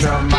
After